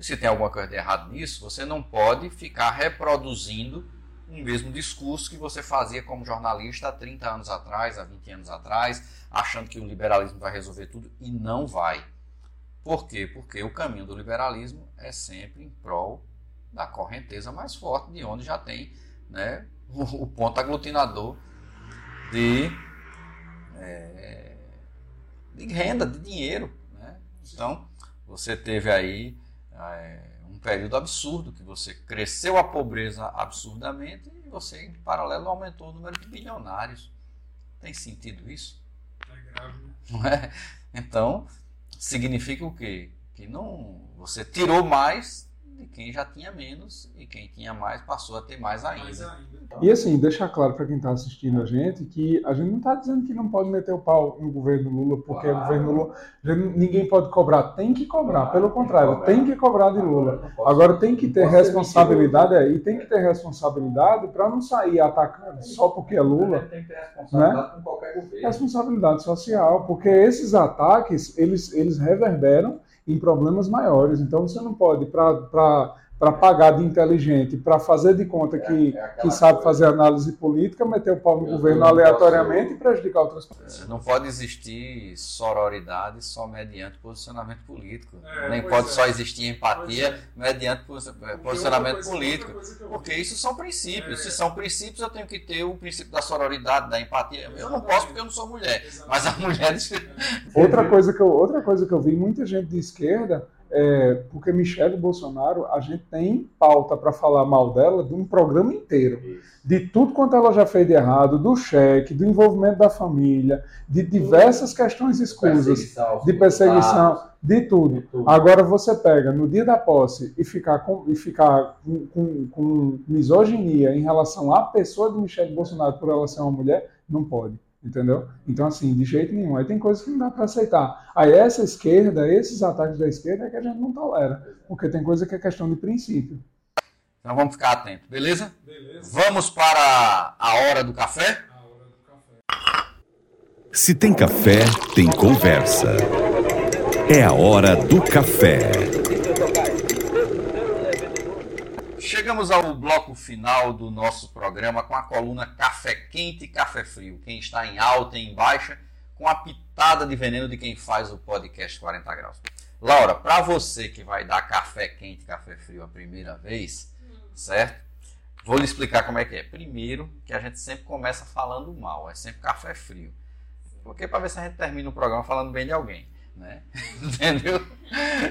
Se tem alguma coisa de errado nisso, você não pode ficar reproduzindo o mesmo discurso que você fazia como jornalista há 30 anos atrás, há 20 anos atrás, achando que o liberalismo vai resolver tudo e não vai. Por quê? Porque o caminho do liberalismo é sempre em prol da correnteza mais forte, de onde já tem né, o, o ponto aglutinador de, é, de renda, de dinheiro. Né? Então, você teve aí é, um período absurdo, que você cresceu a pobreza absurdamente e você, em paralelo, aumentou o número de bilionários. Tem sentido isso? É grave, né? Não é? Então, significa o quê? Que não, você tirou mais de quem já tinha menos e quem tinha mais passou a ter mais Mais ainda. ainda. E assim, deixar claro para quem está assistindo a gente que a gente não está dizendo que não pode meter o pau no governo Lula, porque Claro. o governo Lula ninguém pode cobrar, tem que cobrar, pelo contrário, tem que cobrar de Lula. Agora tem que ter responsabilidade aí, tem que ter responsabilidade para não sair atacando só porque é Lula. Tem que ter responsabilidade com qualquer governo. Responsabilidade social, porque esses ataques eles, eles reverberam em problemas maiores. Então você não pode, para pagar de inteligente, para fazer de conta que, É- é aquela que sabe coisa. fazer análise política, meter o pau no Eu governo não posso- aleatoriamente e prejudicar outras pessoas. Não pode existir sororidade só mediante posicionamento político. É, Nem pode é. só existir empatia é. mediante outra posicionamento coisa- político. que Porque isso são princípios. É. Se são princípios, eu tenho que ter o princípio da sororidade, da empatia. Eu não posso porque eu não sou mulher. Mas a mulher. Outra coisa que eu, outra coisa que eu vi muita gente de esquerda é porque Michele Bolsonaro, a gente tem pauta para falar mal dela de um programa inteiro. De tudo quanto ela já fez de errado, do cheque, do envolvimento da família, de diversas questões escusas, de perseguição, de tudo. de tudo. Agora você pega no dia da posse e ficar com, e ficar com, com, com misoginia em relação à pessoa de Michele Bolsonaro por ela ser uma mulher, não pode. Entendeu? Então, assim, de jeito nenhum. Aí tem coisas que não dá para aceitar. Aí essa esquerda, esses ataques da esquerda é que a gente não tolera. Porque tem coisa que é questão de princípio. Então vamos ficar atentos, beleza? Beleza? Vamos para a hora do café? A hora do café. Se tem café, tem conversa. É a hora do café. Chegamos ao bloco final do nosso programa com a coluna Café Quente e Café Frio. Quem está em alta e em baixa, com a pitada de veneno de quem faz o podcast 40 Graus. Laura, para você que vai dar café quente e café frio a primeira vez, certo? Vou lhe explicar como é que é. Primeiro, que a gente sempre começa falando mal, é sempre café frio. Porque para ver se a gente termina o programa falando bem de alguém, né? Entendeu?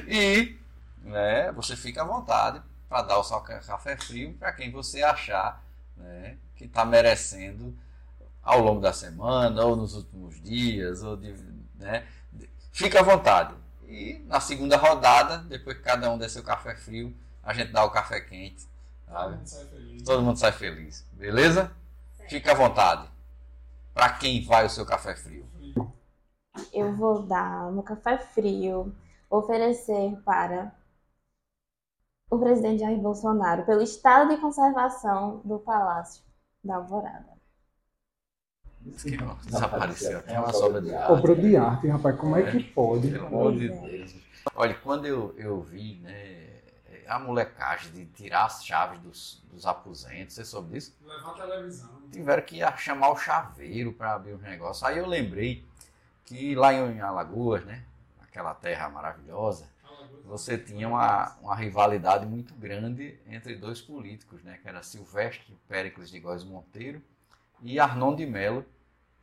E né, você fica à vontade para dar o seu ca- café frio para quem você achar né, que está merecendo ao longo da semana, ou nos últimos dias, ou de, né, de- fica à vontade. E na segunda rodada, depois que cada um der seu café frio, a gente dá o café quente. Todo mundo sai feliz. Todo mundo sai feliz. Beleza? Fica à vontade. Para quem vai o seu café frio? Eu vou dar no café frio, oferecer para o presidente Jair Bolsonaro pelo estado de conservação do Palácio da Alvorada. Desapareceu. Tem uma sobra de ar. Obra de arte, rapaz, como é que pode? Pelo amor de é. Deus. Olha, quando eu, eu vi né, a molecagem de tirar as chaves dos, dos aposentos, você soube disso? Levar a televisão. Tiveram que ir chamar o chaveiro para abrir os negócios. Aí eu lembrei que lá em Alagoas, né, aquela terra maravilhosa, você tinha uma, uma rivalidade muito grande entre dois políticos, né, que era Silvestre Péricles de Góes Monteiro e Arnon de Mello,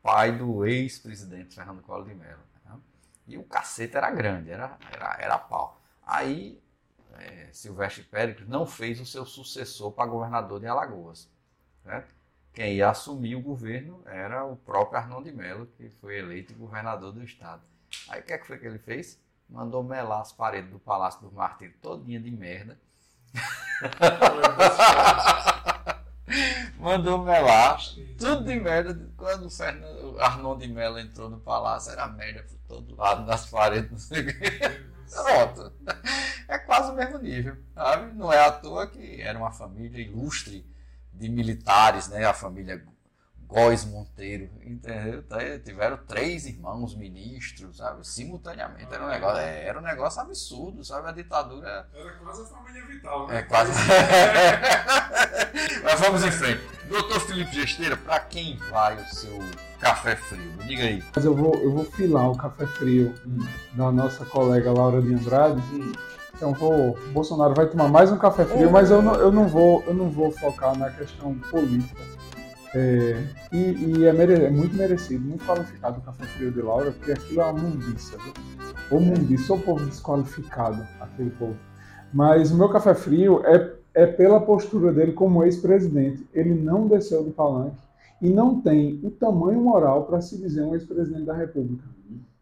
pai do ex-presidente Fernando Collor de Mello. né? E o cacete era grande, era, era, era pau. Aí eh, Silvestre Péricles não fez o seu sucessor para governador de Alagoas. certo? Quem ia assumir o governo era o próprio Arnon de Mello, que foi eleito governador do estado. Aí o que, é que foi que ele fez? Mandou melar as paredes do Palácio dos Martírios todinha de merda. Mandou melar tudo de merda. Quando o Fernando, Arnon de Mello entrou no palácio, era merda por todo lado, nas paredes, não sei o quê. Pronto. É quase o mesmo nível, sabe? Não é à toa que era uma família ilustre de militares, né? A família Góes Monteiro, entendeu? Aí, Tiveram três irmãos ministros, sabe? Simultaneamente. Era um negócio, é, era um negócio absurdo, sabe? A ditadura Era quase a família vital, né? é quase. Mas vamos em frente. Doutor Felipe Gesteira, para quem vai o seu café frio? Me diga aí. Mas eu vou, eu vou filar o café frio da nossa colega Laura de Andrade. Então vou, Bolsonaro vai tomar mais um café frio, mas eu não, eu não vou, eu não vou focar na questão política. É, e e é, mere- é muito merecido, muito qualificado o café frio de Laura, porque aquilo é uma mundiça, viu? Ou mundiça, ou povo desqualificado, aquele povo. Mas o meu café frio é, é pela postura dele como ex-presidente. Ele não desceu do palanque e não tem o tamanho moral para se dizer um ex-presidente da República.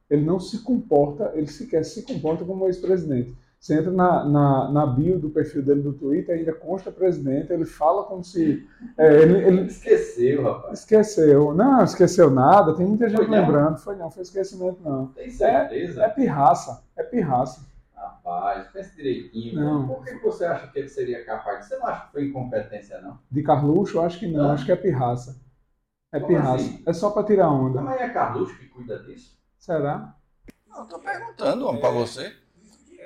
Ele não se comporta, ele sequer se comporta como ex-presidente. Você entra na, na, na bio do perfil dele do Twitter, ainda consta presidente, ele fala como se. é, ele, ele Esqueceu, rapaz. esqueceu. Não, esqueceu nada, tem muita gente Foi não? lembrando. Foi não, foi esquecimento não. Tem É certeza? pirraça, é pirraça. Rapaz, pense direitinho. Não. Por que você acha que ele seria capaz? Você não acha que foi incompetência, não? De Carluxo, eu acho que não, Não? acho que é pirraça. É Como pirraça. assim? É só para tirar onda. Mas é Carluxo que cuida disso? Será? Eu tô perguntando, homem, para você.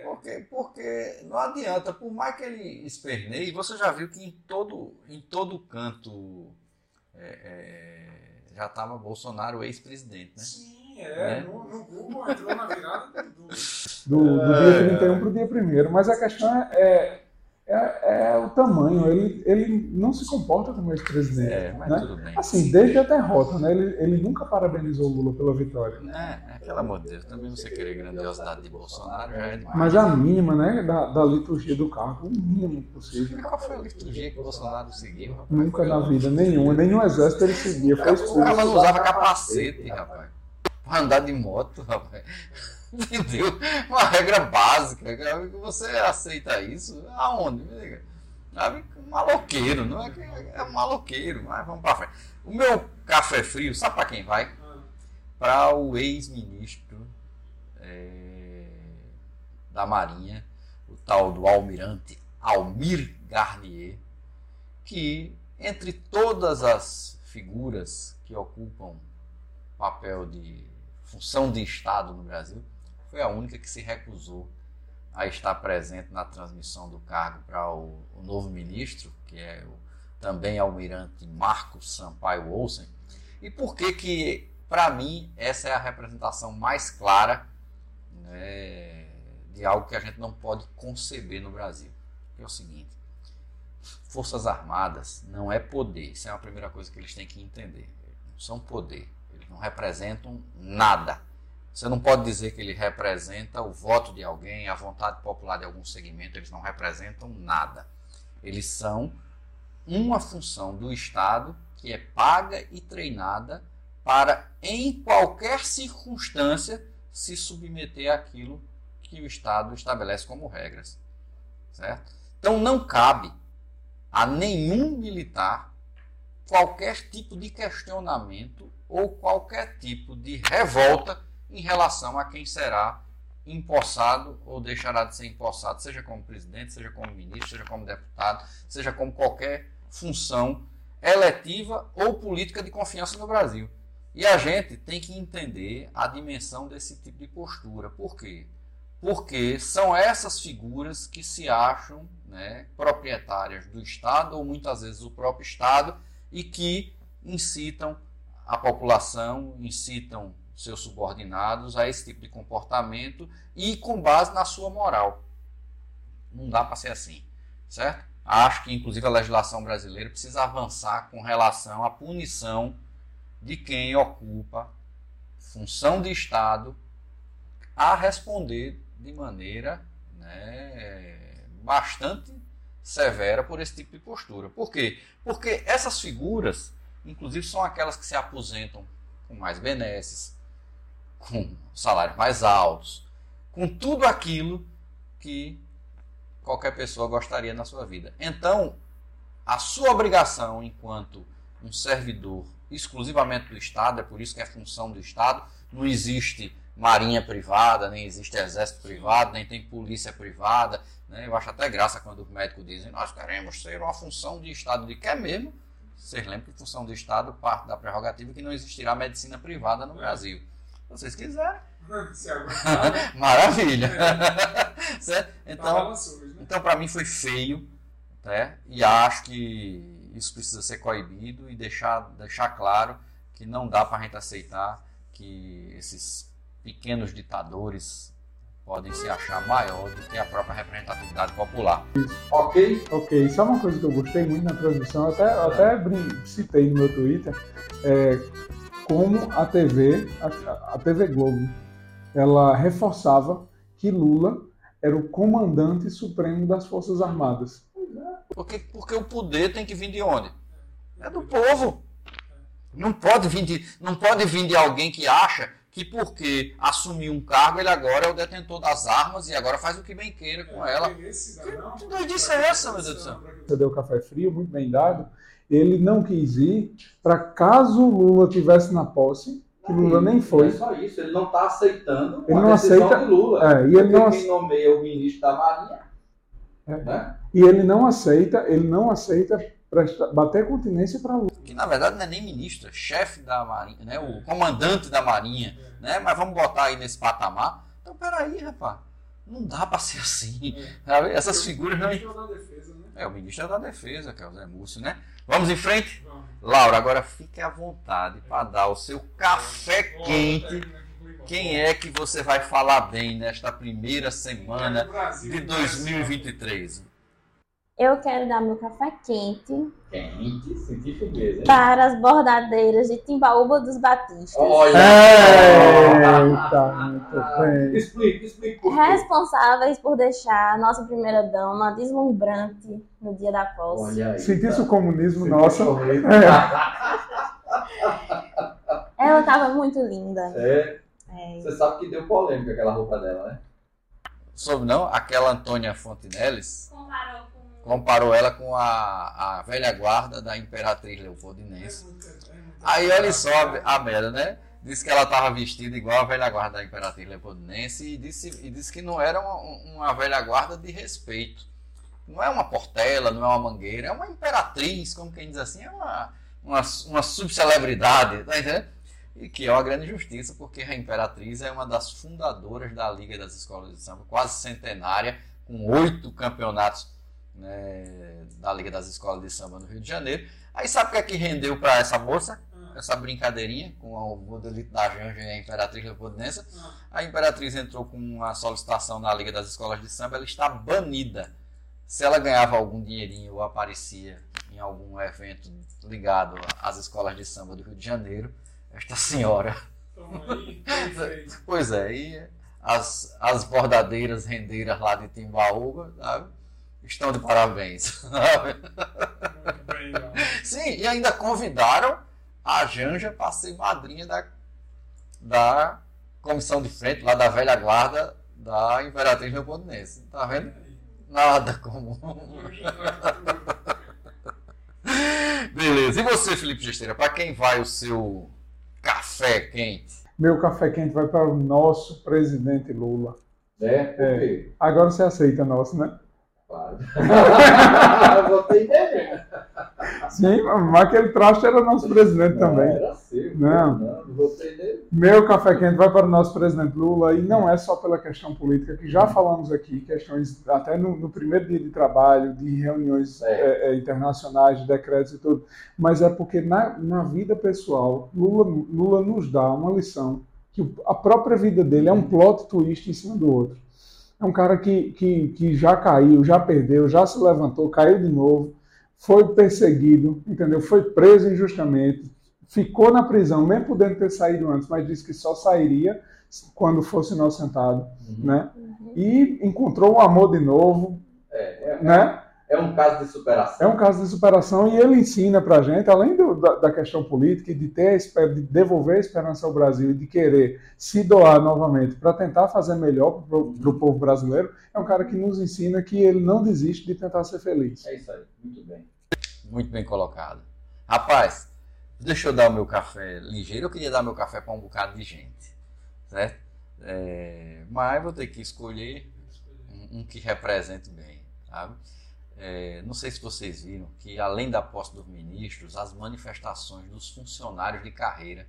É. Porque, porque não adianta, por mais que ele esperneie, você já viu que em todo, em todo canto é, é, já estava Bolsonaro ex-presidente, né? Sim, é. É. No, no Google entrou na virada do. do- Do, É. dia 31 para o dia 1 Mas a questão é, é, é o tamanho. Ele, ele não se comporta como ex-presidente. É, mas né? tudo bem. Assim, desde a derrota, né? Ele, ele nunca parabenizou o Lula pela vitória. É, é, pelo amor de Deus, também você querer grandiosidade de Bolsonaro já é demais. Mas a mínima, né, da, da liturgia do cargo, o mínimo possível. Qual foi a liturgia que o Bolsonaro seguiu? rapaz? Nunca na vida nenhuma, nenhum exército ele seguia, foi expulso. cara não usava capacete, rapaz. Pra andar de moto, rapaz. Entendeu? Uma regra básica. cara, Você aceita isso? Aonde? Sabe? Um maloqueiro, não é é um maloqueiro, mas vamos pra frente. O meu café frio, sabe pra quem vai? Ah, Para o ex-ministro é, da Marinha, o tal do almirante Almir Garnier, que entre todas as figuras que ocupam papel de função de Estado no Brasil, foi a única que se recusou a estar presente na transmissão do cargo para o, o novo ministro, que é o também almirante Marcos Sampaio Olsen. E por que que, para mim, essa é a representação mais clara né, de algo que a gente não pode conceber no Brasil? É o seguinte, Forças Armadas não é poder, isso é a primeira coisa que eles têm que entender. Não são poder, eles não representam nada. Você não pode dizer que ele representa o voto de alguém, a vontade popular de algum segmento, eles não representam nada. Eles são uma função do Estado que é paga e treinada para, em qualquer circunstância, se submeter àquilo que o Estado estabelece como regras. Certo? Então não cabe a nenhum militar qualquer tipo de questionamento ou qualquer tipo de revolta em relação a quem será empossado ou deixará de ser empossado, seja como presidente, seja como ministro, seja como deputado, seja como qualquer função eletiva ou política de confiança no Brasil. E a gente tem que entender a dimensão desse tipo de postura. Por quê? Porque são essas figuras que se acham né, proprietárias do Estado, ou muitas vezes o próprio Estado, e que incitam a população, incitam seus subordinados a esse tipo de comportamento e com base na sua moral. Não dá para ser assim, certo? Acho que, inclusive, a legislação brasileira precisa avançar com relação à punição de quem ocupa função de Estado a responder de maneira né, bastante severa por esse tipo de postura. Por quê? Porque essas figuras, inclusive, são aquelas que se aposentam com mais benesses, com salários mais altos, com tudo aquilo que qualquer pessoa gostaria na sua vida. Então, a sua obrigação enquanto um servidor exclusivamente do Estado, é por isso que é função do Estado, não existe marinha privada, nem existe exército privado, nem tem polícia privada. Né? Eu acho até graça quando os médicos dizem nós queremos ser uma função de Estado. De que é mesmo? Vocês lembram que função do Estado parte da prerrogativa que não existirá medicina privada no Brasil. Se vocês quiserem. Maravilha. certo? Então, então para mim foi feio, né? E acho que isso precisa ser coibido e deixar, deixar claro que não dá para a gente aceitar que esses pequenos ditadores podem se achar maior do que a própria representatividade popular. Ok? Ok. Só uma coisa que eu gostei muito na transmissão, até, até citei no meu Twitter, é como a TV, a, a TV Globo, ela reforçava que Lula era o comandante supremo das Forças Armadas. Porque, porque o poder tem que vir de onde? É do povo. Não pode vir de, não pode vir de alguém que acha que porque assumiu um cargo, ele agora é o detentor das armas e agora faz o que bem queira com ela. Que doidice é essa, meu Deus do céu? Você deu café frio, muito bem dado. Ele não quis ir para caso Lula tivesse na posse, que Lula nem foi. Não é só isso, ele não está aceitando ele não aceita, de Lula. É, e ele não quem nomeia o ministro da Marinha. É. Né? E ele não aceita, ele não aceita prestar, bater continência para Lula. Que na verdade não é nem ministro, é chefe da Marinha, né? o comandante da Marinha. Né? Mas vamos botar aí nesse patamar. Então, peraí, rapaz. Não dá para ser assim. É. Essas figuras não. O ministro da Defesa, né? É, o ministro da Defesa, que é o Zé Múcio, né? Vamos em frente? Laura, agora fique à vontade para dar o seu café quente. Quem é que você vai falar bem nesta primeira semana de 2023? Eu quero dar meu café quente. Quente, sentir firmeza, hein? Para as bordadeiras de Timbaúba dos Batistas. Olha! Eita, muito bem. Explica, explica por. Responsáveis por deixar a nossa primeira dama deslumbrante no dia da posse. Olha aí. Sentisse tá. o comunismo, nossa. o comunismo. Ela estava muito linda. É, É. você sabe que deu polêmica aquela roupa dela, né? Soube não? Aquela Antônia Fontinelles Comparou com. Comparou ela com a, a velha guarda da Imperatriz Leopoldinense. Aí olha só a, merda, né? Disse que ela estava vestida igual a velha guarda da Imperatriz Leopoldinense e disse, e disse que não era uma, uma velha guarda de respeito. Não é uma portela, não é uma mangueira, é uma imperatriz, como quem diz assim, é uma, uma, uma subcelebridade, tá entendendo? E que é uma grande injustiça, porque a Imperatriz é uma das fundadoras da Liga das Escolas de Samba, quase centenária, com oito campeonatos né, da Liga das Escolas de Samba no Rio de Janeiro. Aí sabe o que é que rendeu para essa moça? Essa brincadeirinha com o modelito da Janja e a Imperatriz Leopoldinense. A Imperatriz entrou com uma solicitação na Liga das Escolas de Samba, ela está banida. Se ela ganhava algum dinheirinho ou aparecia em algum evento ligado às escolas de samba do Rio de Janeiro, esta senhora. Aí. Pois é, e as, as bordadeiras rendeiras lá de Timbaúba sabe, estão de parabéns. sabe? Muito bem. Sim, e ainda convidaram a Janja para ser madrinha da, da comissão de frente, lá da velha guarda da Imperatriz Leopoldinense. Tá vendo? Nada comum. Beleza. E você, Felipe Gesteira, para quem vai o seu café quente? Meu café quente vai para o nosso presidente Lula. Né? Por quê? Agora você aceita nosso, né? Claro. Entender. Sim, mas aquele traste era nosso presidente também. Era seu. Não. Meu café quente vai para o nosso presidente Lula e não é só pela questão política, que já falamos aqui, questões até no, no primeiro dia de trabalho, de reuniões É. eh, eh, internacionais, de decretos e tudo, mas é porque na, na vida pessoal, Lula, Lula nos dá uma lição que a própria vida dele é um plot twist em cima do outro. É um cara que, que, que já caiu, já perdeu, já se levantou, caiu de novo, foi perseguido, entendeu? Foi preso injustamente, ficou na prisão, mesmo podendo ter saído antes, mas disse que só sairia quando fosse inocentado, né? E encontrou o amor de novo, É, é, né? É um caso de superação. É um caso de superação e ele ensina pra gente, além do- da, da questão política e de ter a de devolver a esperança ao Brasil e de querer se doar novamente para tentar fazer melhor para o povo brasileiro, é um cara que nos ensina que ele não desiste de tentar ser feliz. É isso aí. Muito bem. Muito bem colocado. Rapaz, deixa eu dar o meu café ligeiro. Eu queria dar meu café para um bocado de gente, certo? É, mas vou ter que escolher um, um que represente bem, sabe? É, não sei se vocês viram que, além da posse dos ministros, as manifestações dos funcionários de carreira,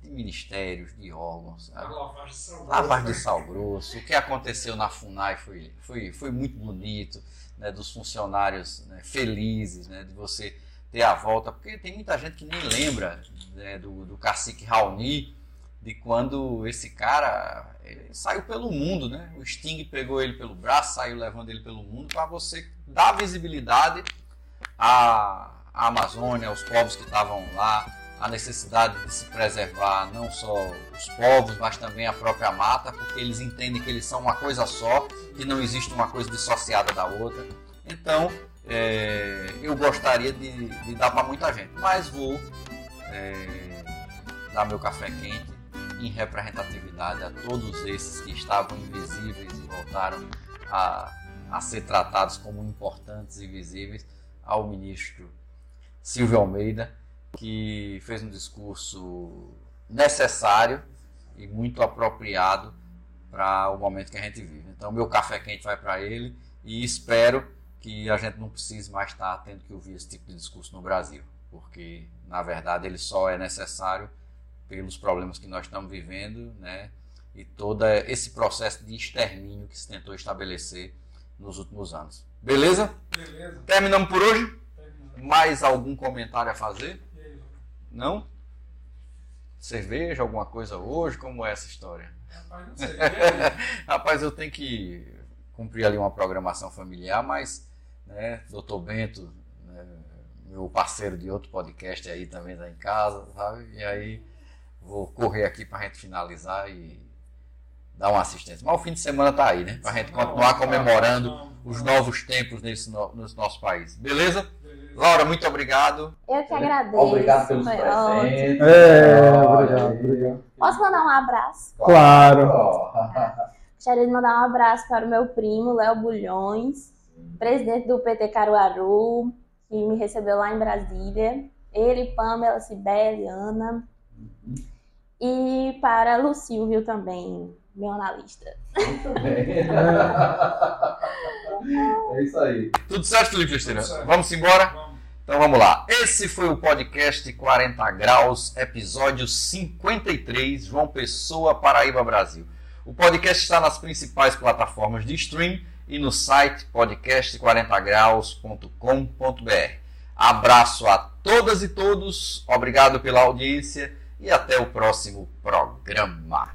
de ministérios, de órgãos, A lavagem de sal de grosso, sal grosso, o que aconteceu na FUNAI foi, foi, foi muito bonito, né, dos funcionários né, felizes, né, de você ter a volta, porque tem muita gente que nem lembra né, do, do cacique Raoni, de quando esse cara ele saiu pelo mundo, né? O Sting pegou ele pelo braço, saiu levando ele pelo mundo para você dar visibilidade à, Amazônia, aos povos que estavam lá, a necessidade de se preservar não só os povos, mas também a própria mata, porque eles entendem que eles são uma coisa só, que não existe uma coisa dissociada da outra. Então, é, eu gostaria de, de dar para muita gente, mas vou é, dar meu café quente em representatividade a todos esses que estavam invisíveis e voltaram a, a ser tratados como importantes e visíveis ao ministro Silvio Almeida, que fez um discurso necessário e muito apropriado para o momento que a gente vive. Então, meu café quente vai para ele e espero que a gente não precise mais estar tendo que ouvir esse tipo de discurso no Brasil, porque na verdade ele só é necessário pelos problemas que nós estamos vivendo, né? E todo esse processo de extermínio que se tentou estabelecer nos últimos anos. Beleza? Beleza. Terminamos por hoje? Terminando. Mais algum comentário a fazer? Aí, Não? Cerveja, alguma coisa hoje? Como é essa história? rapaz, não sei. Rapaz, eu tenho que cumprir ali uma programação familiar, mas, né, doutor Bento, né, meu parceiro de outro podcast aí também está em casa, sabe? E aí vou correr aqui para a gente finalizar e dar uma assistência. Mas o fim de semana tá aí, né? Para a gente continuar comemorando os novos tempos nesse no, nesse nosso país. Beleza? Laura, muito obrigado. Eu que agradeço. Obrigado pelos ótimo. presentes. É, obrigado, obrigado. Posso mandar um abraço? Claro. Gostaria de mandar um abraço para o meu primo, Léo Bulhões, presidente do PT Caruaru, que me recebeu lá em Brasília. Ele, Pamela, Cibele, Ana. E para Lucílio também, meu analista. Muito bem. É isso aí. Tudo certo, Felipe certo. Vamos embora? Vamos. Então vamos lá. Esse foi o podcast 40 Graus, episódio 53, João Pessoa, Paraíba, Brasil. O podcast está nas principais plataformas de stream e no site podcast40graus.com.br. Abraço a todas e todos, obrigado pela audiência e até o próximo programa.